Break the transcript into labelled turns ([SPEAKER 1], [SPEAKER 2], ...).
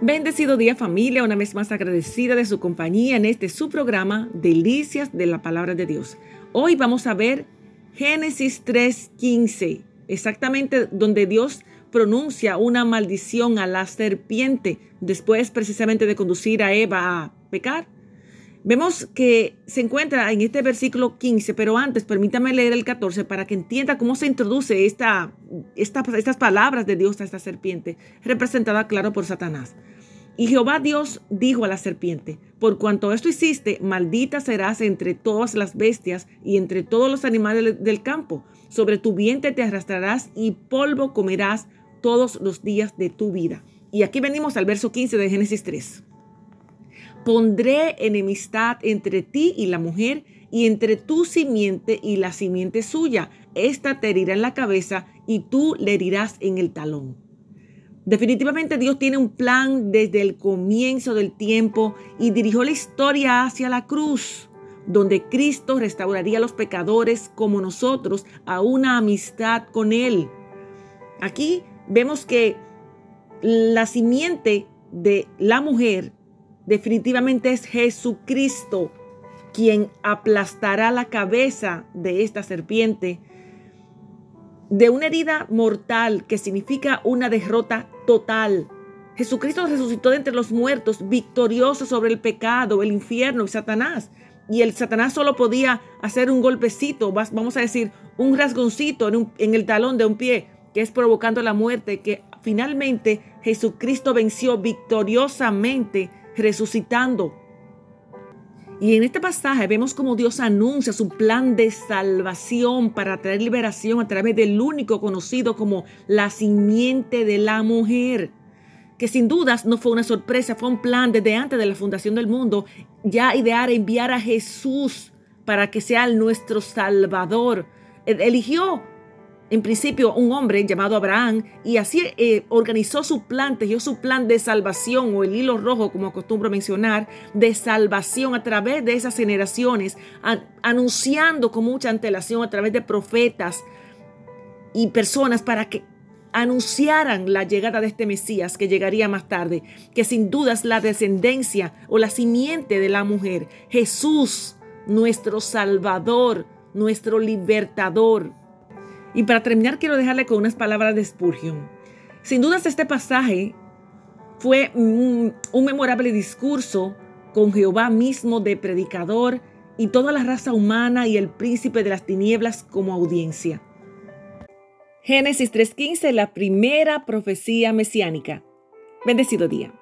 [SPEAKER 1] Bendecido día familia, una vez más agradecida de su compañía en este su programa Delicias de la Palabra de Dios. Hoy vamos a ver Génesis 3:15, exactamente donde Dios pronuncia una maldición a la serpiente después precisamente de conducir a Eva a pecar. Vemos que se encuentra en este versículo 15, pero antes permítame leer el 14 para que entienda cómo se introduce esta, estas palabras de Dios a esta serpiente, representada claro por Satanás. Y Jehová Dios dijo a la serpiente, por cuanto esto hiciste, maldita serás entre todas las bestias y entre todos los animales del campo. Sobre tu vientre te arrastrarás y polvo comerás todos los días de tu vida. Y aquí venimos al verso 15 de Génesis 3. Pondré enemistad entre ti y la mujer y entre tu simiente y la simiente suya. Esta te herirá en la cabeza y tú le herirás en el talón. Definitivamente Dios tiene un plan desde el comienzo del tiempo y dirigió la historia hacia la cruz, donde Cristo restauraría a los pecadores como nosotros a una amistad con Él. Aquí vemos que la simiente de la mujer definitivamente es Jesucristo, quien aplastará la cabeza de esta serpiente de una herida mortal que significa una derrota total. Jesucristo resucitó de entre los muertos, victorioso sobre el pecado, el infierno y Satanás. Y el Satanás solo podía hacer un golpecito, vamos a decir, un rasgoncito en, en el talón de un pie, que es provocando la muerte, que finalmente Jesucristo venció victoriosamente, resucitando y en este pasaje vemos como Dios anuncia su plan de salvación para traer liberación a través del único conocido como la simiente de la mujer. Que sin dudas no fue una sorpresa, fue un plan desde antes de la fundación del mundo, ya idear enviar a Jesús para que sea nuestro Salvador. Eligió en principio un hombre llamado Abraham y así eh, organizó su plan, tejió su plan de salvación o el hilo rojo, como acostumbro mencionar, de salvación a través de esas generaciones, anunciando con mucha antelación a través de profetas y personas para que anunciaran la llegada de este Mesías que llegaría más tarde, que sin duda es la descendencia o la simiente de la mujer, Jesús, nuestro Salvador, nuestro libertador. Y para terminar quiero dejarle con unas palabras de Spurgeon. Sin dudas este pasaje fue un, memorable discurso con Jehová mismo de predicador y toda la raza humana y el príncipe de las tinieblas como audiencia. Génesis 3.15, la primera profecía mesiánica. Bendecido día.